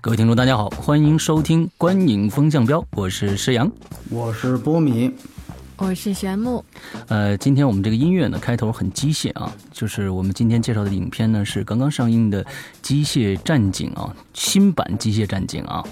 各位听众，大家好，欢迎收听《观影风向标》，我是石阳，我是波米，我是玄木。呃，今天我们这个音乐呢，开头很机械啊，就是我们今天介绍的影片呢，是刚刚上映的《机械战警》啊，新版《机械战警》啊。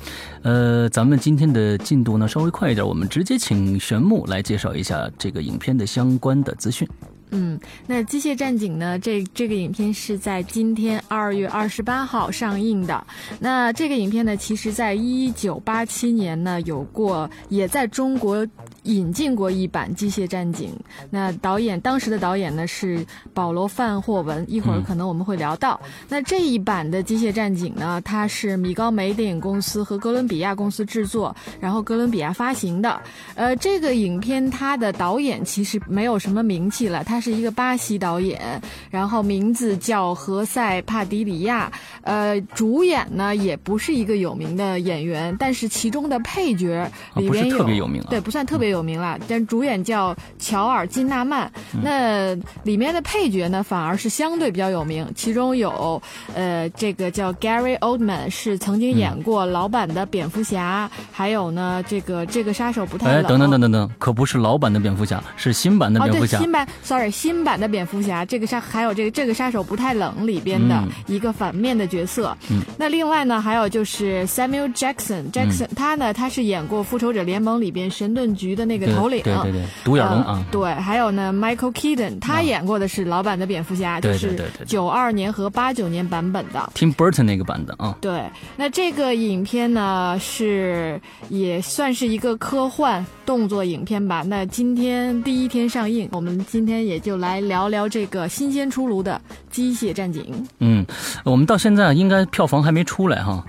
呃，咱们今天的进度呢稍微快一点，我们直接请玄木来介绍一下这个影片的相关的资讯。嗯，那《机械战警》呢？这这个影片是在今天二月二十八号上映的。那这个影片呢，其实在一九八七年呢有过，也在中国引进过一版《机械战警》。那导演当时的导演呢是保罗·范霍文，一会儿可能我们会聊到。那这一版的《机械战警》呢，它是米高梅电影公司和哥伦比亚公司制作，然后哥伦比亚发行的。呃，这个影片它的导演其实没有什么名气了，他。是一个巴西导演，然后名字叫何塞帕迪里亚，呃，主演呢也不是一个有名的演员，但是其中的配角里边有特别有名，对，不算特别有名了，但主演叫乔尔金纳曼，那里面的配角呢反而是相对比较有名，其中有呃这个叫 Gary Oldman 是曾经演过老版的蝙蝠侠，还有呢这个这个杀手不太冷，哎，等等等等等，可不是老版的蝙蝠侠，是新版的蝙蝠侠，新版，sorry。新版的蝙蝠侠，这个杀还有这个这个杀手不太冷里边的一个反面的角色。那另外呢，还有就是 Samuel Jackson，Jackson 他呢他是演过复仇者联盟里边神盾局的那个头领，对对对，独眼龙啊。对，还有呢 Michael Keaton，他演过的是老版的蝙蝠侠，就是九二年和八九年版本的 Tim Burton 那个版的啊。对，那这个影片呢是也算是一个科幻动作影片吧。那今天第一天上映，我们今天也。就来聊聊这个新鲜出炉的《机械战警》。嗯，我们到现在应该票房还没出来哈。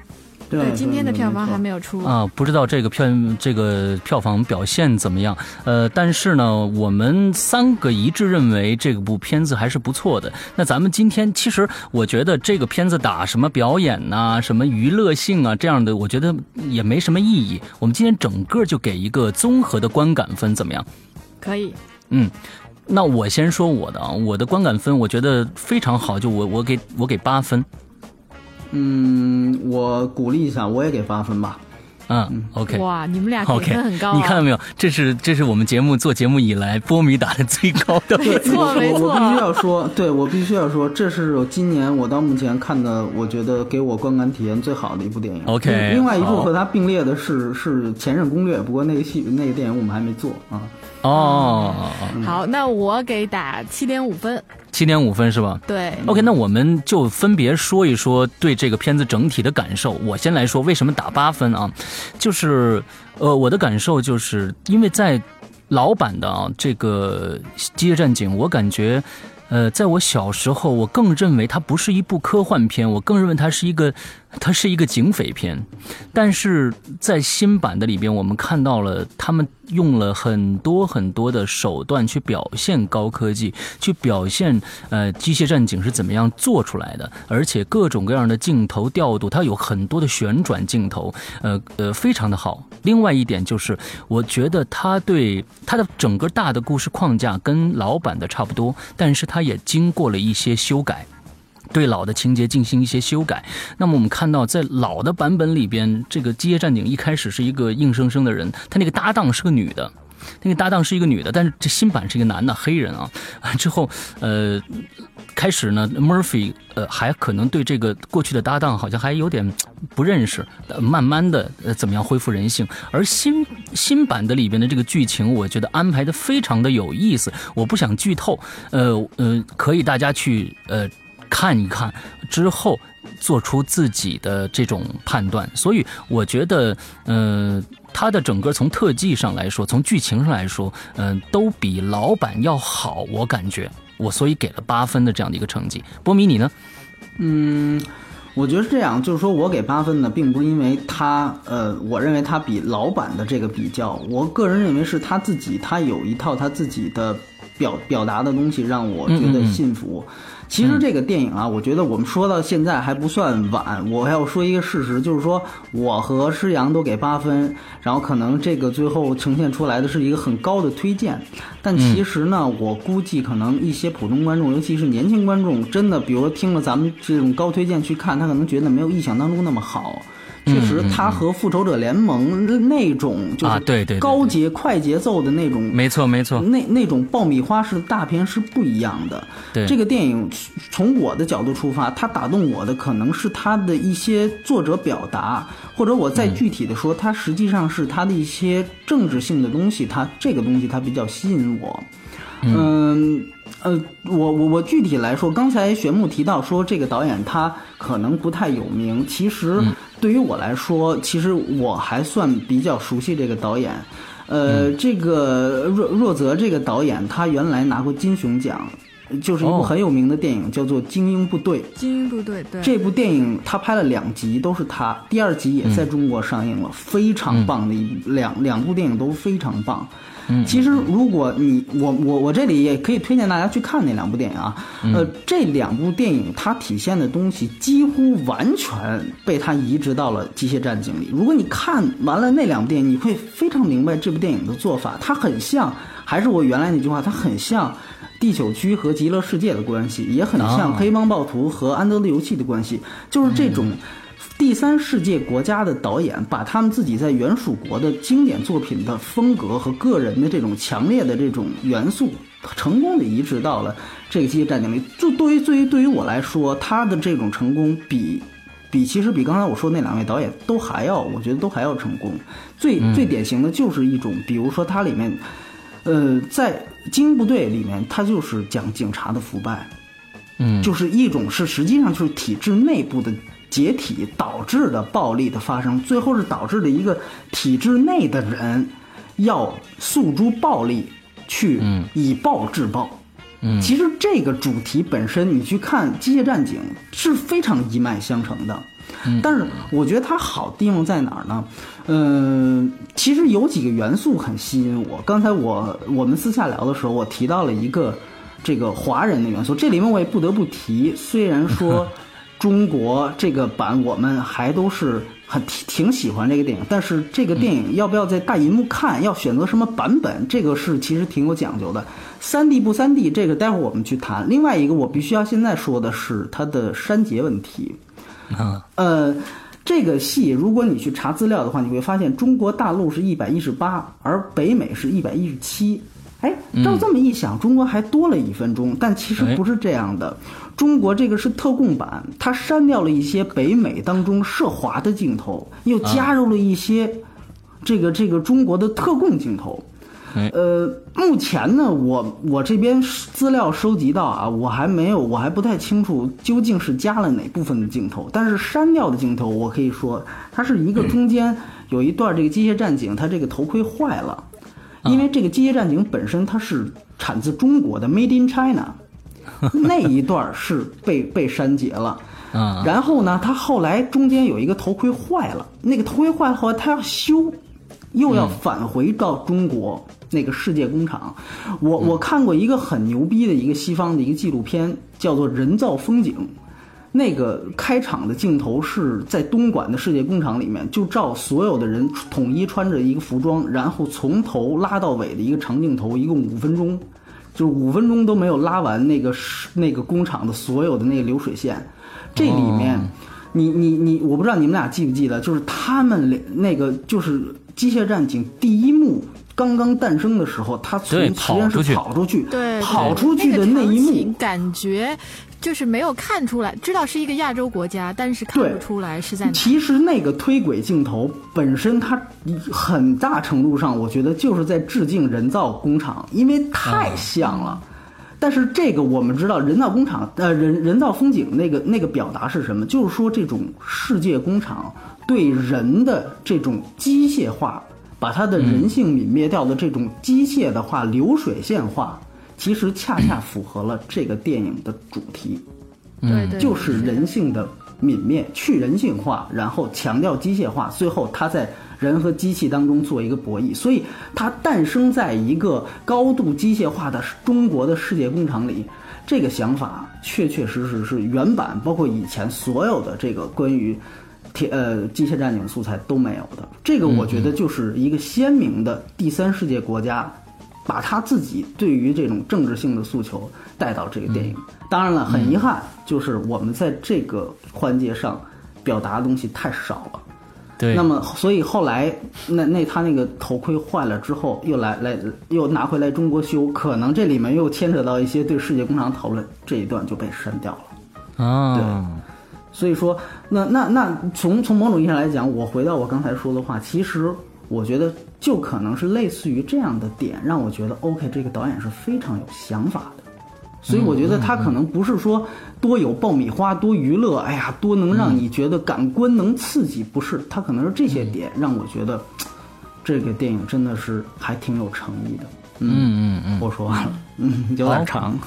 对，今天的票房还没有出啊，不知道这个票这个票房表现怎么样。呃，但是呢，我们三个一致认为这部片子还是不错的。那咱们今天其实我觉得这个片子打什么表演呐，什么娱乐性啊这样的，我觉得也没什么意义。我们今天整个就给一个综合的观感分，怎么样？可以。嗯。那我先说我的啊，我的观感分我觉得非常好，就我我给我给八分。嗯，我鼓励一下，我也给八分吧。嗯，OK。哇，你们俩给分很高，你看到没有？这是这是我们节目做节目以来波米打的最高的。没错没错。我必须要说，对我必须要说，这是今年我到目前看的，我觉得给我观感体验最好的一部电影。OK。另外一部和它并列的是是《前任攻略》，不过那个戏那个电影我们还没做啊。哦，好，那我给打七点五分，七点五分是吧？对，OK，那我们就分别说一说对这个片子整体的感受。我先来说为什么打八分啊？就是，呃，我的感受就是因为在老版的啊这个《机械战警》，我感觉。呃，在我小时候，我更认为它不是一部科幻片，我更认为它是一个，它是一个警匪片。但是在新版的里边，我们看到了他们用了很多很多的手段去表现高科技，去表现呃机械战警是怎么样做出来的，而且各种各样的镜头调度，它有很多的旋转镜头，呃呃，非常的好。另外一点就是，我觉得它对它的整个大的故事框架跟老版的差不多，但是它也经过了一些修改，对老的情节进行一些修改。那么我们看到，在老的版本里边，这个《机械战警》一开始是一个硬生生的人，他那个搭档是个女的。那个搭档是一个女的，但是这新版是一个男的黑人啊。之后，呃，开始呢，Murphy 呃还可能对这个过去的搭档好像还有点不认识，慢慢的呃怎么样恢复人性。而新新版的里边的这个剧情，我觉得安排的非常的有意思。我不想剧透，呃呃，可以大家去呃看一看之后做出自己的这种判断。所以我觉得，呃。它的整个从特技上来说，从剧情上来说，嗯，都比老版要好，我感觉，我所以给了八分的这样的一个成绩。波米你呢？嗯，我觉得是这样，就是说我给八分呢，并不是因为他，呃，我认为他比老版的这个比较，我个人认为是他自己，他有一套他自己的表表达的东西，让我觉得信服。其实这个电影啊，我觉得我们说到现在还不算晚。我要说一个事实，就是说我和诗阳都给八分，然后可能这个最后呈现出来的是一个很高的推荐。但其实呢，我估计可能一些普通观众，尤其是年轻观众，真的，比如听了咱们这种高推荐去看，他可能觉得没有意想当中那么好。确实，它和复仇者联盟那种就是对对高节快节奏的那种，没错没错，那那种爆米花式的大片是不一样的。对这个电影，从我的角度出发，它打动我的可能是它的一些作者表达，或者我再具体的说，它实际上是它的一些政治性的东西，它这个东西它比较吸引我。嗯。呃，我我我具体来说，刚才玄木提到说这个导演他可能不太有名，其实对于我来说，其实我还算比较熟悉这个导演。呃，这个若若泽这个导演，他原来拿过金熊奖，就是一部很有名的电影，叫做《精英部队》。精英部队，对。这部电影他拍了两集，都是他，第二集也在中国上映了，非常棒的一两两部电影都非常棒。其实，如果你我我我这里也可以推荐大家去看那两部电影啊。呃，这两部电影它体现的东西几乎完全被它移植到了《机械战警》里。如果你看完了那两部电影，你会非常明白这部电影的做法。它很像，还是我原来那句话，它很像《第九区》和《极乐世界》的关系，也很像《黑帮暴徒》和《安德的游戏》的关系，就是这种。第三世界国家的导演把他们自己在原属国的经典作品的风格和个人的这种强烈的这种元素，成功的移植到了这个《机械战警》里。就对于对于对于我来说，他的这种成功比比其实比刚才我说那两位导演都还要，我觉得都还要成功。最最典型的就是一种，比如说它里面，呃，在《精英部队》里面，它就是讲警察的腐败，嗯，就是一种是实际上就是体制内部的。解体导致的暴力的发生，最后是导致了一个体制内的人要诉诸暴力，去以暴制暴。嗯，其实这个主题本身，你去看《机械战警》是非常一脉相承的。嗯，但是我觉得它好地方在哪儿呢？嗯，其实有几个元素很吸引我。刚才我我们私下聊的时候，我提到了一个这个华人的元素，这里面我也不得不提，虽然说。中国这个版我们还都是很挺挺喜欢这个电影，但是这个电影要不要在大银幕看，要选择什么版本，这个是其实挺有讲究的。三 D 不三 D，这个待会儿我们去谈。另外一个我必须要现在说的是它的删节问题。啊呃，这个戏如果你去查资料的话，你会发现中国大陆是一百一十八，而北美是一百一十七。哎，照这么一想，中国还多了一分钟，但其实不是这样的。中国这个是特供版，它删掉了一些北美当中涉华的镜头，又加入了一些这个这个中国的特供镜头。呃，目前呢，我我这边资料收集到啊，我还没有，我还不太清楚究竟是加了哪部分的镜头。但是删掉的镜头，我可以说，它是一个中间有一段这个机械战警，它这个头盔坏了。因为这个机械战警本身它是产自中国的，Made in China，那一段是被被删节了。然后呢，他后来中间有一个头盔坏了，那个头盔坏了后来他要修，又要返回到中国那个世界工厂。我我看过一个很牛逼的一个西方的一个纪录片，叫做《人造风景》。那个开场的镜头是在东莞的世界工厂里面，就照所有的人统一穿着一个服装，然后从头拉到尾的一个长镜头，一共五分钟，就是五分钟都没有拉完那个那个工厂的所有的那个流水线。这里面，你你你，我不知道你们俩记不记得，就是他们那个就是《机械战警》第一幕刚刚诞生的时候，他从实验室跑出去，对，跑出去的那一幕，感觉。就是没有看出来，知道是一个亚洲国家，但是看不出来是在哪。其实那个推轨镜头本身，它很大程度上，我觉得就是在致敬人造工厂，因为太像了。但是这个我们知道，人造工厂呃人人造风景那个那个表达是什么？就是说这种世界工厂对人的这种机械化，把它的人性泯灭掉的这种机械的话，流水线化。其实恰恰符合了这个电影的主题，对，就是人性的泯灭、去人性化，然后强调机械化，最后它在人和机器当中做一个博弈。所以它诞生在一个高度机械化的中国的世界工厂里。这个想法确确实实是原版，包括以前所有的这个关于铁呃机械战警素材都没有的。这个我觉得就是一个鲜明的第三世界国家，把他自己对于这种政治性的诉求带到这个电影。当然了，很遗憾，就是我们在这个环节上表达的东西太少了。对，那么所以后来那那他那个头盔坏了之后，又来来又拿回来中国修，可能这里面又牵扯到一些对世界工厂讨论，这一段就被删掉了。啊，对所以说，那那那从从某种意义上来讲，我回到我刚才说的话，其实我觉得就可能是类似于这样的点，让我觉得 OK，这个导演是非常有想法的。所以我觉得他可能不是说多有爆米花、多娱乐，哎呀，多能让你觉得感官能刺激，不是，他可能是这些点让我觉得这个电影真的是还挺有诚意的。嗯嗯嗯，我说完了，嗯，有点长。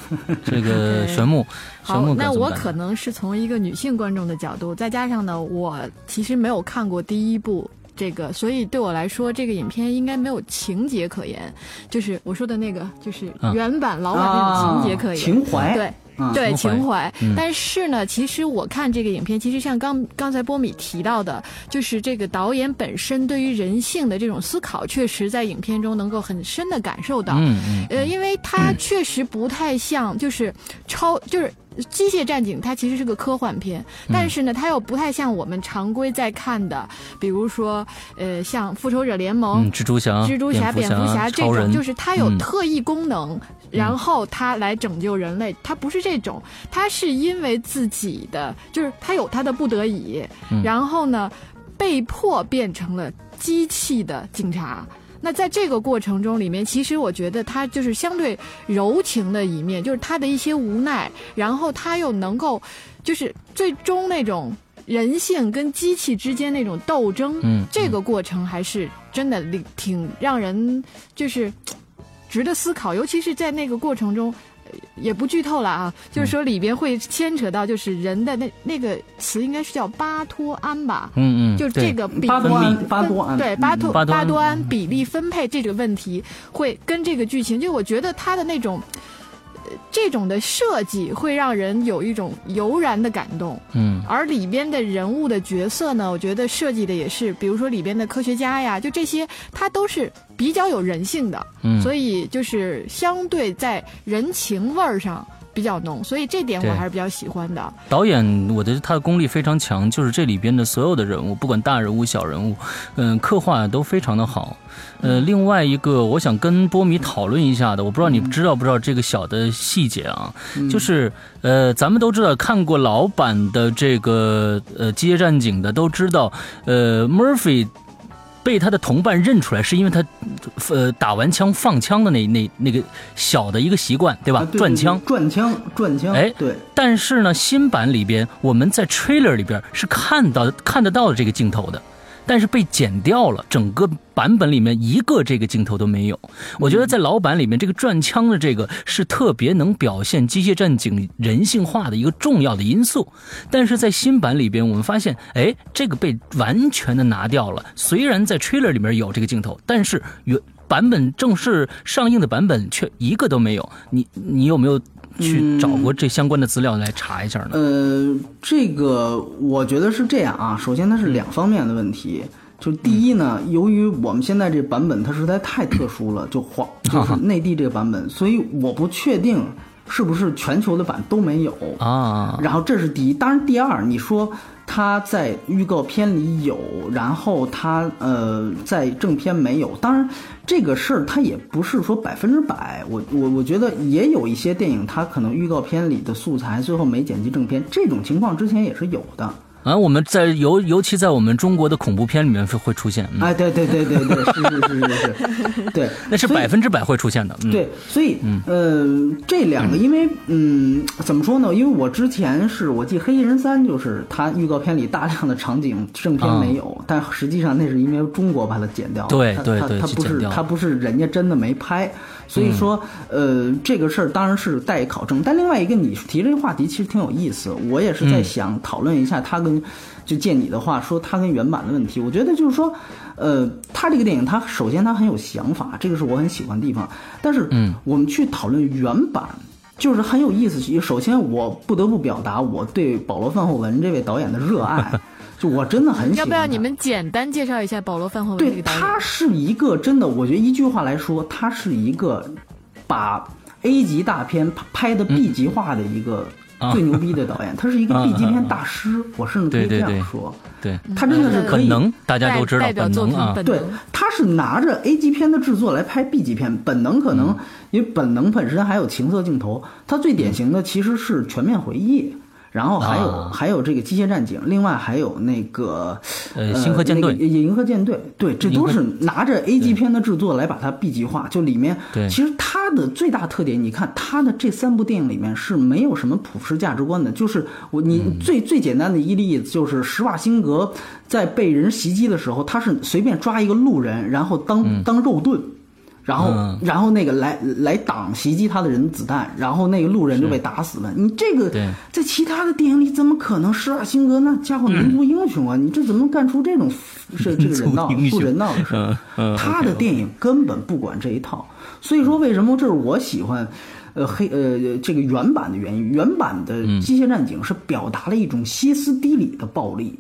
这个 玄木，玄木，那我可能是从一个女性观众的角度，再加上呢，我其实没有看过第一部。这个，所以对我来说，这个影片应该没有情节可言，就是我说的那个，就是原版老版那种情节可言，情怀，对对情怀。但是呢，其实我看这个影片，其实像刚刚才波米提到的，就是这个导演本身对于人性的这种思考，确实在影片中能够很深的感受到。嗯嗯。呃，因为它确实不太像，就是超，就是。机械战警它其实是个科幻片，但是呢，它又不太像我们常规在看的，比如说，呃，像复仇者联盟、蜘蛛侠、蜘蛛侠、蝙蝠侠这种，就是它有特异功能，然后它来拯救人类，它不是这种，它是因为自己的，就是它有它的不得已，然后呢，被迫变成了机器的警察。那在这个过程中里面，其实我觉得他就是相对柔情的一面，就是他的一些无奈，然后他又能够，就是最终那种人性跟机器之间那种斗争，嗯，这个过程还是真的挺让人就是值得思考，尤其是在那个过程中。也不剧透了啊，就是说里边会牵扯到，就是人的那那个词应该是叫巴托胺吧，嗯嗯，就这个比巴多胺，巴多胺，对巴托巴多胺比例分配这个问题，会跟这个剧情，就我觉得他的那种。这种的设计会让人有一种油然的感动，嗯，而里边的人物的角色呢，我觉得设计的也是，比如说里边的科学家呀，就这些，他都是比较有人性的，嗯，所以就是相对在人情味儿上。比较浓，所以这点我还是比较喜欢的。导演，我觉得他的功力非常强，就是这里边的所有的人物，不管大人物、小人物，嗯，刻画都非常的好。呃，另外一个我想跟波米讨论一下的，我不知道你知道不知道这个小的细节啊，就是呃，咱们都知道看过老版的这个呃《机械战警》的都知道，呃，Murphy。被他的同伴认出来，是因为他，呃，打完枪放枪的那那那个小的一个习惯，对吧？转枪，转枪，转枪。哎，对。但是呢，新版里边我们在 trailer 里边是看到看得到的这个镜头的。但是被剪掉了，整个版本里面一个这个镜头都没有。我觉得在老版里面，这个转枪的这个是特别能表现机械战警人性化的一个重要的因素。但是在新版里边，我们发现，哎，这个被完全的拿掉了。虽然在 trailer 里面有这个镜头，但是原版本正式上映的版本却一个都没有。你你有没有？去找过这相关的资料来查一下呢？呃，这个我觉得是这样啊。首先，它是两方面的问题。就第一呢，由于我们现在这版本它实在太特殊了，就黄就是 内地这个版本，所以我不确定是不是全球的版都没有啊。然后这是第一，当然第二，你说。他在预告片里有，然后他呃在正片没有。当然，这个事儿他也不是说百分之百。我我我觉得也有一些电影，它可能预告片里的素材最后没剪辑正片，这种情况之前也是有的。啊，我们在尤尤其在我们中国的恐怖片里面会会出现。哎，对对对对对，是是是是是，对，那是百分之百会出现的。对，所以呃，这两个，因为嗯，怎么说呢？因为我之前是我记《黑衣人三》，就是它预告片里大量的场景正片没有，但实际上那是因为中国把它剪掉了。对对对，它不是它不是人家真的没拍。所以说，呃，这个事儿当然是待考证。但另外一个，你提这个话题其实挺有意思。我也是在想讨论一下它跟，就借你的话说他跟原版的问题。我觉得就是说，呃，他这个电影，他首先他很有想法，这个是我很喜欢的地方。但是，嗯，我们去讨论原版，就是很有意思。首先，我不得不表达我对保罗·范霍文这位导演的热爱。就我真的很喜欢。要不要你们简单介绍一下保罗·范霍文？对，他是一个真的，我觉得一句话来说，他是一个把 A 级大片拍的 B 级化的一个最牛逼的导演。他是一个 B 级片大师，我甚至可以这样说。对，他真的是可以。能，大家都知道本能啊。对，他是拿着 A 级片的制作来拍 B 级片。本能可能因为本能本身还有情色镜头，他最典型的其实是《全面回忆》。然后还有还有这个机械战警，另外还有那个呃星河舰队、银河舰队，对，这都是拿着 A 级片的制作来把它 B 级化。就里面，其实它的最大特点，你看它的这三部电影里面是没有什么普世价值观的。就是我你最最简单的一例子，就是施瓦辛格在被人袭击的时候，他是随便抓一个路人，然后当当肉盾。然后，然后那个来来挡袭击他的人子弹，然后那个路人就被打死了。你这个在其他的电影里怎么可能？施瓦辛格那家伙民族英雄啊，你这怎么干出这种 是这个人道不人道的事？他的电影根本不管这一套。所以说，为什么这是我喜欢，呃黑呃这个原版的原因？原版的《机械战警》是表达了一种歇斯底里的暴力。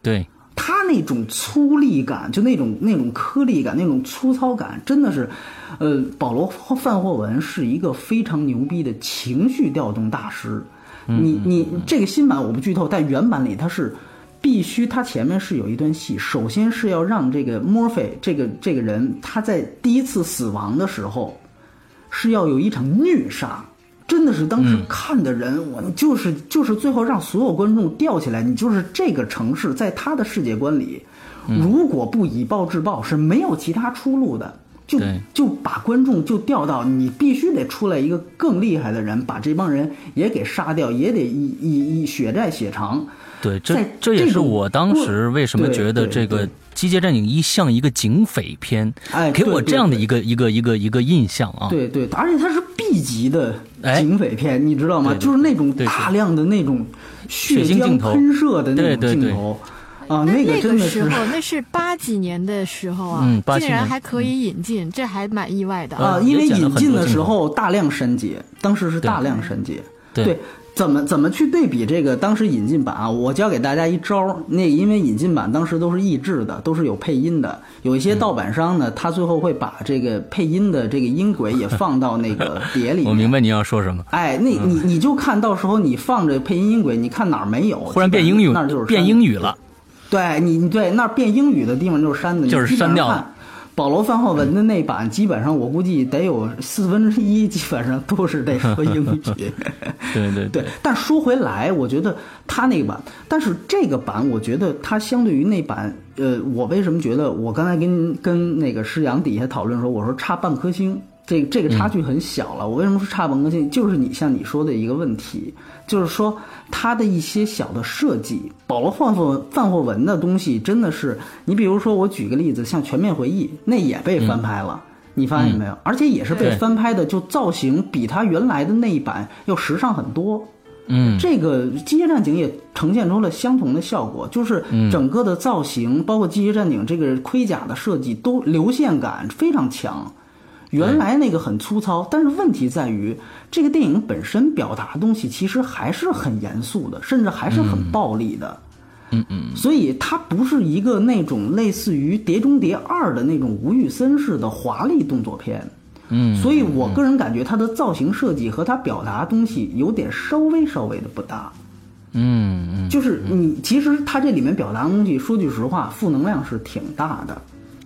对。他那种粗粝感，就那种那种颗粒感，那种粗糙感，真的是，呃，保罗范霍文是一个非常牛逼的情绪调动大师。你你这个新版我不剧透，但原版里他是必须，他前面是有一段戏，首先是要让这个墨菲这个这个人他在第一次死亡的时候，是要有一场虐杀。真的是当时看的人，我就是就是最后让所有观众吊起来。你就是这个城市，在他的世界观里，如果不以暴制暴，是没有其他出路的。就就把观众就调到你必须得出来一个更厉害的人，把这帮人也给杀掉，也得以以以血债血偿。对，这这也是我当时为什么觉得这个。《机械战警一》像一个警匪片，哎，给我这样的一个一个一个一个印象啊！对对，而且它是级的警匪片，你知道吗？就是那种大量的那种血浆喷射的那种镜头啊，那个真的是那是八几年的时候啊，竟然还可以引进，这还蛮意外的啊！因为引进的时候大量删节，当时是大量删节，对。怎么怎么去对比这个当时引进版啊？我教给大家一招儿，那因为引进版当时都是译制的，都是有配音的。有一些盗版商呢，他最后会把这个配音的这个音轨也放到那个 碟里。我明白你要说什么。哎，那你你就看到时候你放着配音音轨，你看哪儿没有？忽然变英语，那就是变英语了。对你对那儿变英语的地方就是删的，就是删掉的。保罗·范浩文的那版，基本上我估计得有四分之一，基本上都是得说英语。对对对。但说回来，我觉得他那个版，但是这个版，我觉得它相对于那版，呃，我为什么觉得我刚才跟跟那个施阳底下讨论说，我说差半颗星。这这个差距很小了。我为什么说差半颗星？就是你像你说的一个问题，就是说它的一些小的设计，保罗·范霍范霍文的东西真的是，你比如说我举个例子，像《全面回忆》，那也被翻拍了，你发现没有？而且也是被翻拍的，就造型比它原来的那一版要时尚很多。嗯，这个《机械战警》也呈现出了相同的效果，就是整个的造型，包括《机械战警》这个盔甲的设计，都流线感非常强。原来那个很粗糙，但是问题在于，这个电影本身表达的东西其实还是很严肃的，甚至还是很暴力的。嗯嗯。所以它不是一个那种类似于《碟中谍二》的那种吴宇森式的华丽动作片。嗯。所以我个人感觉它的造型设计和它表达东西有点稍微稍微的不搭。嗯嗯。就是你其实它这里面表达的东西，说句实话，负能量是挺大的。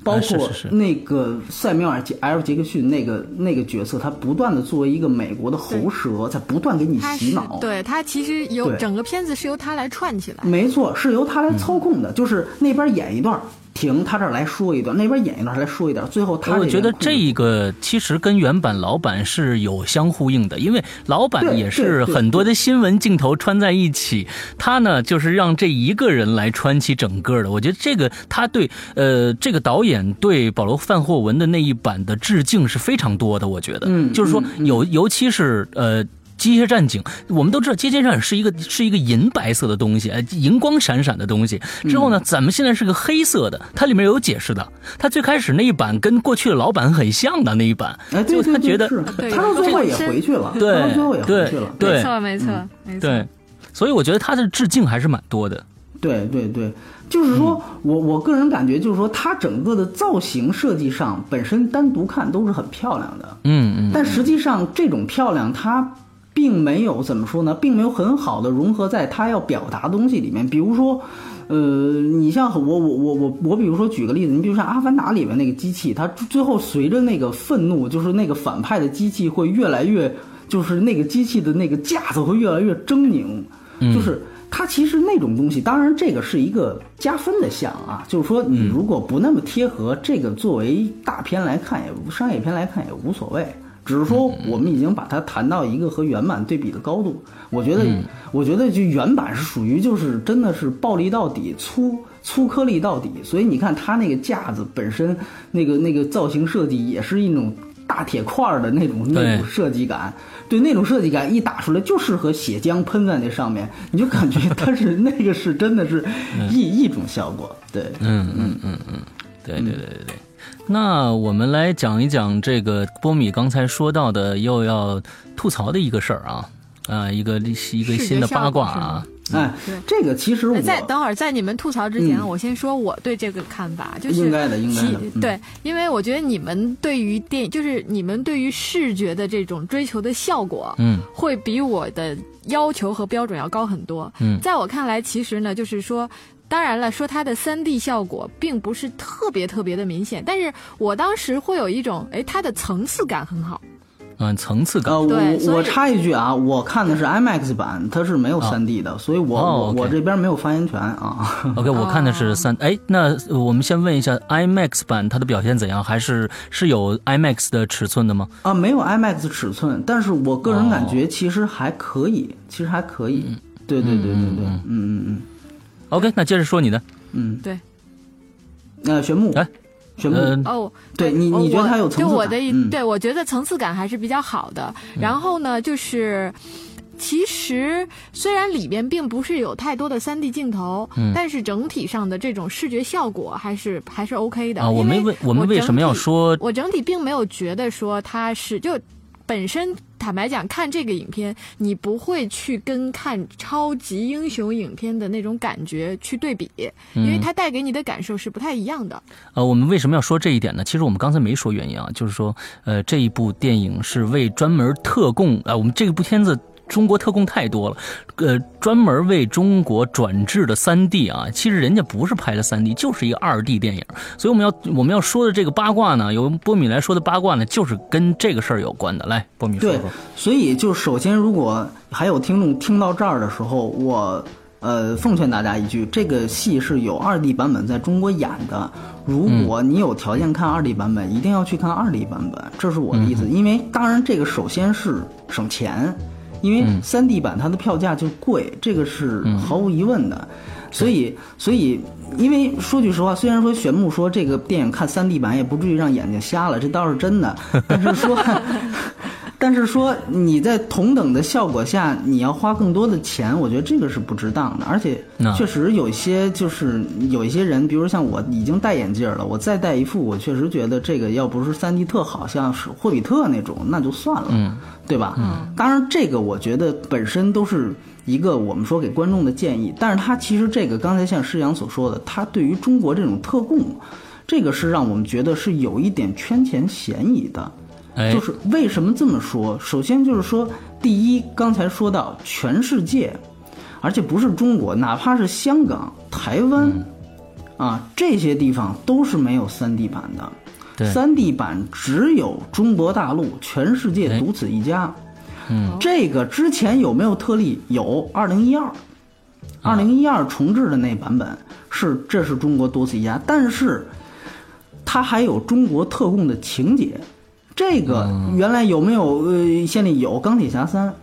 包括那个塞缪尔杰 ·L. 杰克逊那个那个角色，他不断的作为一个美国的喉舌，在不断给你洗脑。对他其实由整个片子是由他来串起来。没错，是由他来嗯操控的，就是那边演一段停，他这儿来说一段，那边演一段他来说一段，最后他我觉得这个其实跟原版老版是有相呼应的，因为老版也是很多的新闻镜头穿在一起，他呢就是让这一个人来穿起整个的。我觉得这个他对呃这个导演对保罗范霍文的那一版的致敬是非常多的，我觉得，嗯就是说有尤其是呃。机械战警，我们都知道机械战警是一个是一个银白色的东西，呃银光闪闪的东西。之后呢，咱们现在是个黑色的，它里面有解释的。它最开始那一版跟过去的老版很像的那一版，哎，对对对，就他觉得是他到最后也回去了，对他到最后也回去了，对没错，没错，没错。对，所以我觉得他的致敬还是蛮多的。对对对，就是说、我我个人感觉，就是说它整个的造型设计上本身单独看都是很漂亮的，嗯嗯，但实际上这种漂亮它。并没有怎么说呢，并没有很好的融合在他要表达的东西里面。比如说，呃，你像我我我我我，比如说举个例子，你比如像《阿凡达》里面那个机器，它最后随着那个愤怒，就是那个反派的机器会越来越，就是那个机器的那个架子会越来越狰狞，就是。它其实那种东西，当然这个是一个加分的项啊，就是说你如果不那么贴合，这个作为大片来看，也商业片来看也无所谓。只是说我们已经把它谈到一个和原版对比的高度。我觉得，我觉得就原版是属于就是真的是暴力到底，粗粗颗粒到底。所以你看它那个架子本身那个那个造型设计也是一种大铁块儿的那种那种设计感。对那种设计感一打出来，就适合血浆喷在那上面，你就感觉它是那个是真的是一一种效果。对，嗯嗯嗯嗯，对对对对对。那我们来讲一讲这个波米刚才说到的又要吐槽的一个事儿啊，啊，一个一个新的八卦啊。哎，这个其实我在等会儿在你们吐槽之前，我先说我对这个看法，就是应该的，应该的。对，因为我觉得你们对于电影，就是你们对于视觉的这种追求的效果，嗯，会比我的要求和标准要高很多。嗯，在我看来，其实呢，就是说。当然了，说它的三 D 效果并不是特别特别的明显，但是我当时会有一种，哎，它的层次感很好。嗯，层次感。呃，我我插一句啊，我看的是 IMAX 版，它是没有三 D 的，所以我我我这边没有发言权啊。OK，我看的是三，哎，那我们先问一下 IMAX 版它的表现怎样？还是是有 IMAX 的尺寸的吗？啊，没有 IMAX 尺寸，但是我个人感觉其实还可以，其实还可以。对对对对对，嗯嗯嗯。OK，那接着说你的。嗯，对。呃，玄牧，哎，玄牧。哦，对你，你觉得它有层次感？就我的，嗯、对我觉得层次感还是比较好的。然后呢，就是。其实虽然里边并不是有太多的三 D 镜头，嗯，但是整体上的这种视觉效果还是还是 OK 的。啊，我没问我们为什么要说，我整体并没有觉得说它是就本身坦白讲，看这个影片，你不会去跟看超级英雄影片的那种感觉去对比，嗯、因为它带给你的感受是不太一样的。呃，我们为什么要说这一点呢？其实我们刚才没说原因啊，就是说，呃，这一部电影是为专门特供啊、呃，我们这部片子。中国特供太多了，呃，专门为中国转制的三 D 啊，其实人家不是拍的三 D，就是一个二 D 电影。所以我们要我们要说的这个八卦呢，由波米来说的八卦呢，就是跟这个事儿有关的。来，波米说说。对，所以就首先，如果还有听众听到这儿的时候，我呃奉劝大家一句，这个戏是有二 D 版本在中国演的。如果你有条件看二 D 版本，一定要去看二 D 版本，这是我的意思。因为当然，这个首先是省钱。因为三 D 版它的票价就贵，这个是毫无疑问的，所以所以因为说句实话，虽然说玄牧说这个电影看三 D 版也不至于让眼睛瞎了，这倒是真的，但是说。但是说你在同等的效果下，你要花更多的钱，我觉得这个是不值当的。而且确实有一些就是有一些人，比如像我已经戴眼镜了，我再戴一副，我确实觉得这个要不是三 D 特好，像是霍比特那种，那就算了，嗯，对吧？嗯，当然这个我觉得本身都是一个我们说给观众的建议，但是他其实这个刚才像施阳所说的，他对于中国这种特供，这个是让我们觉得是有一点圈钱嫌疑的。就是为什么这么说？首先就是说，第一，刚才说到全世界，而且不是中国，哪怕是香港、台湾、啊，这些地方都是没有三 D 版的。对，3D 版只有中国大陆，全世界独此一家。嗯，这个之前有没有特例？有，二零一二，二零一二重置的那版本是，这是中国独此一家，但是它还有中国特供的情节。这个原来有没有？呃，现在有钢铁侠三，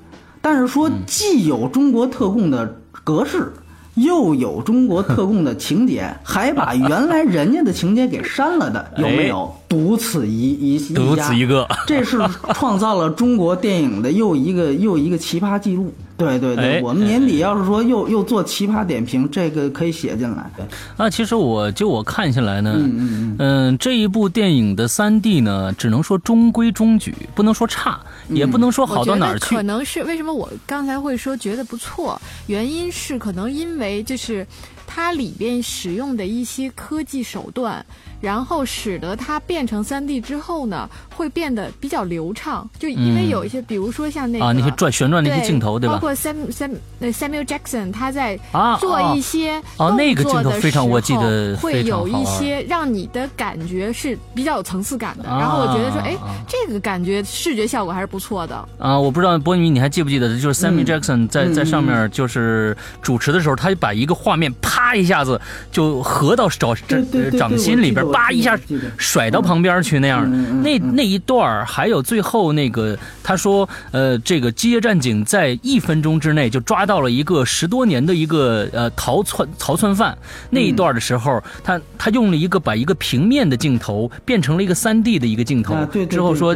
但是说既有中国特供的格式。又有中国特供的情节，还把原来人家的情节给删了的，有没有？独此一一一独此一个，这是创造了中国电影的又一个 又一个奇葩记录。对对对，哎我们年底要是说又又做奇葩点评，这个可以写进来。那，其实我就我看下来呢，嗯嗯嗯，这一部电影的三 D 呢，只能说中规中矩，不能说差，也不能说好到哪儿去可。能是为什么我刚才会说觉得不错，原因是可能因为就是它里边使用的一些科技手段，然后使得它变成三 D 之后呢，会变得比较流畅。就因为嗯有一些，比如说像那个啊，那些转旋转的一些对镜头，对吧？包括 Sam Sam 呃 Samuel Jackson 他在啊做一些哦动那个镜头作的非常我记时候得会有一些让你的感觉是比较有层次感的。啊然后我觉得说，哎啊，这个感觉视觉效果还是不错的。啊，我不知道波米你还记不记得，就是 Samuel Jackson 在、在上面就是主持的时候，他就把一个画面啪一下子就合到掌对对对对掌心里边，叭一下甩到旁边去那样。的那那一段儿还有最后那个他说，呃，这个机械战警在一分钟之内就抓到了一个十多年的一个呃逃窜逃窜犯。那一段的时候，他他用了一个把一个平面的镜头变成了一个三 D 的一个镜头，之后说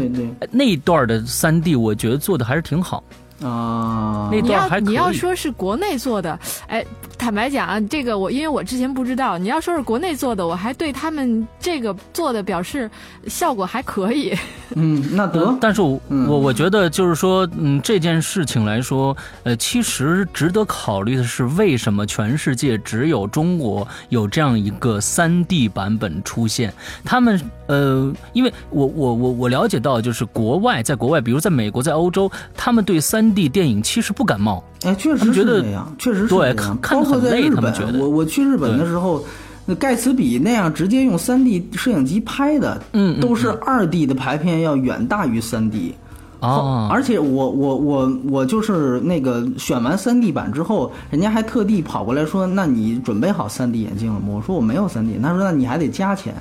那一段的三 D 我觉得做的还是挺好。啊，那你要段还你要说是国内做的，哎，坦白讲啊，这个我因为我之前不知道，你要说是国内做的，我还对他们这个做的表示效果还可以。嗯，那得呃，但是我、嗯我我觉得就是说，嗯，这件事情来说，呃，其实值得考虑的是，为什么全世界只有中国有这样一个三 D 版本出现？他们呃，因为我我我我了解到，就是国外在国外，比如在美国、在欧洲，他们对三 D 电影其实不感冒。哎，确实是这样，确实是对。看包括看很累在日本他们觉，得我我去日本的时候，那盖茨比那样直接用三 D 摄影机拍的，嗯嗯都是二 D 的排片要远大于三 D。哦，而且我我我我就是那个选完三 D 版之后，人家还特地跑过来说：“那你准备好三 D 眼镜了吗？”我说：“我没有三 D。”他说：“那你还得加钱，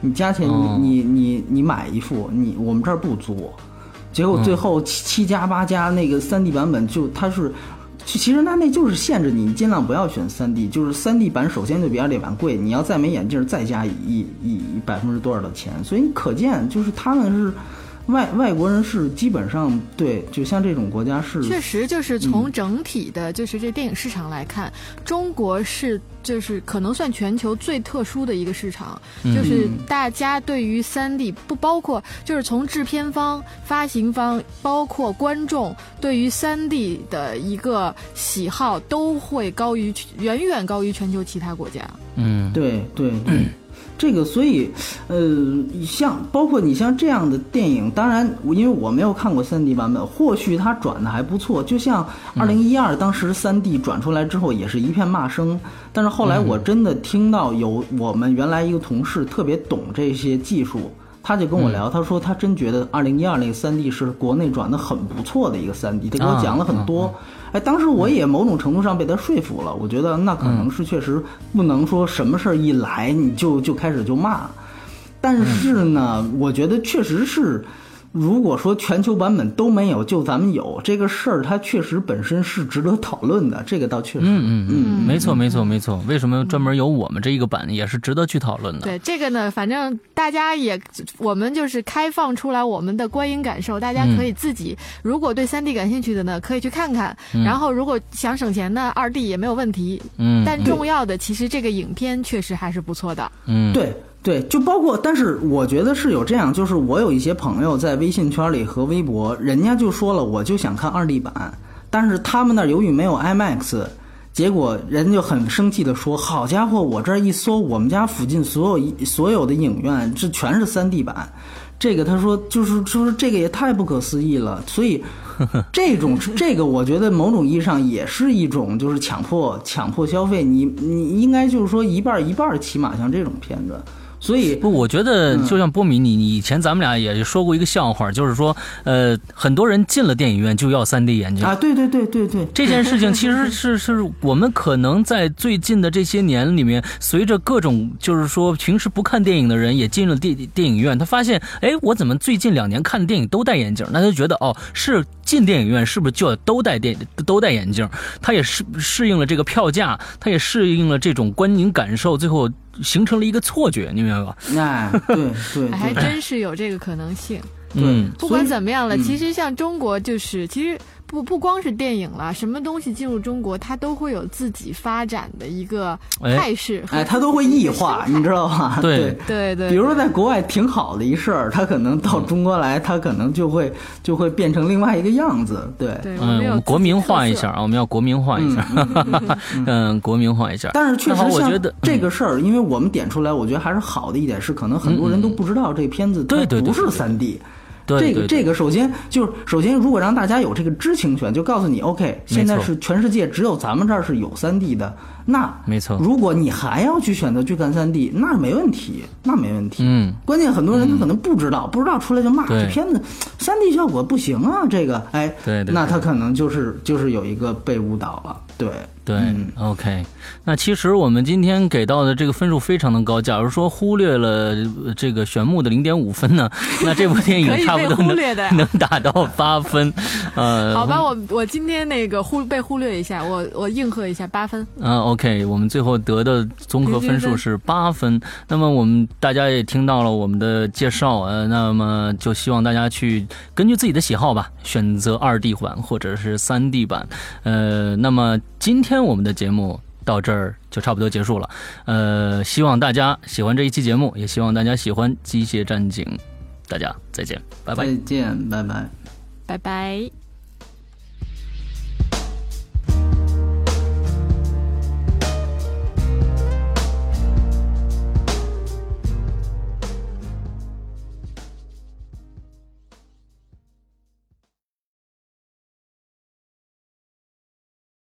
你加钱，哦你你你你买一副，你我们这儿不租。”结果最后七七加八加那个三 D 版本就它是。其其实它那就是限制你尽量不要选三 D，就是三 D 版首先就比二 D 版贵，你要再没眼镜再加一一一百分之多少的钱，所以你可见就是他们是外外国人是基本上对，就像这种国家是确实，就是从整体的，就是这电影市场来看，中国是就是可能算全球最特殊的一个市场，就是大家对于三 D 不包括，就是从制片方、发行方，包括观众对于三 D 的一个喜好，都会高于远远高于全球其他国家。嗯，对对对，这个所以，呃，像包括你像这样的电影，当然因为我没有看过三 D 版本，或许它转的还不错。就像二零一二当时三 D 转出来之后，也是一片骂声。但是后来我真的听到有我们原来一个同事特别懂这些技术。他就跟我聊，他说他真觉得二零一二那个三 D 是国内转的很不错的一个三 D，他给我讲了很多。哎，当时我也某种程度上被他说服了，我觉得那可能是确实不能说什么事儿一来你就就开始就骂，但是呢，我觉得确实是。如果说全球版本都没有，就咱们有这个事儿，它确实本身是值得讨论的。这个倒确实，嗯嗯嗯，没错没错没错。为什么专门有我们这一个版，也是值得去讨论的。对这个呢，反正大家也，我们就是开放出来我们的观影感受，大家可以自己，如果对三 D 感兴趣的呢，可以去看看。然后如果想省钱呢，二 D 也没有问题。嗯，但重要的，其实这个影片确实还是不错的。嗯，对对，就包括，但是我觉得是有这样，就是我有一些朋友在微信圈里和微博，人家就说了，我就想看二 D 版，但是他们那儿由于没有 IMAX。结果人就很生气的说：“好家伙，我这儿一搜，我们家附近所有所有的影院，这全是三 D 版。这个他说就是就是这个也太不可思议了。所以 这种这个，我觉得某种意义上也是一种就是强迫强迫消费。你你应该就是说一半一半，起码像这种片子。所以不，我觉得就像波米，你你以前咱们俩也说过一个笑话，就是说，呃，很多人进了电影院就要 3D 眼镜啊，对对对对对，这件事情其实是 是我们可能在最近的这些年里面，随着各种就是说平时不看电影的人也进了电电影院，他发现，哎，我怎么最近两年看的电影都戴眼镜？那他就觉得，哦，是进电影院是不是就要都戴电都戴眼镜？他也适适应了这个票价，他也适应了这种观影感受，最后。形成了一个错觉，你明白吧？哎，对对，还真是有这个可能性。嗯，不管怎么样了，其实像中国就是，其实。不不光是电影了，什么东西进入中国，它都会有自己发展的一个态势，哎，它都会异化，你知道吧？对对对。比如说，在国外挺好的一事儿，它可能到中国来，它可能就会就会变成另外一个样子。对，嗯，我们国民化一下啊，我们要国民化一下，嗯，国民化一下。但是确实，我觉得这个事儿，因为我们点出来，我觉得还是好的一点是，可能很多人都不知道这片子它不是三 D。这个这个，首先就是首先，如果让大家有这个知情权，就告诉你，OK，现在是全世界只有咱们这儿是有三 D 的，那没错。如果你还要去选择去看三 D，那没问题，那没问题。嗯，关键很多人他可能不知道，不知道出来就骂这片子三 D 效果不行啊，这个，哎，对，那他可能就是就是有一个被误导了，对。对，OK，那其实我们今天给到的这个分数非常的高。假如说忽略了这个玄木的零点五分呢，那这部电影差不多能能达到八分。呃，好吧，我我今天那个忽被忽略一下，我我应和一下八分。嗯，OK，我们最后得的综合分数是八分。那么我们大家也听到了我们的介绍，呃，那么就希望大家去根据自己的喜好吧，选择二 D 版或者是三 D 版。呃，那么今天。我们的节目到这儿就差不多结束了，呃，希望大家喜欢这一期节目，也希望大家喜欢《机械战警》，大家再见，拜拜，再见，拜拜，拜拜。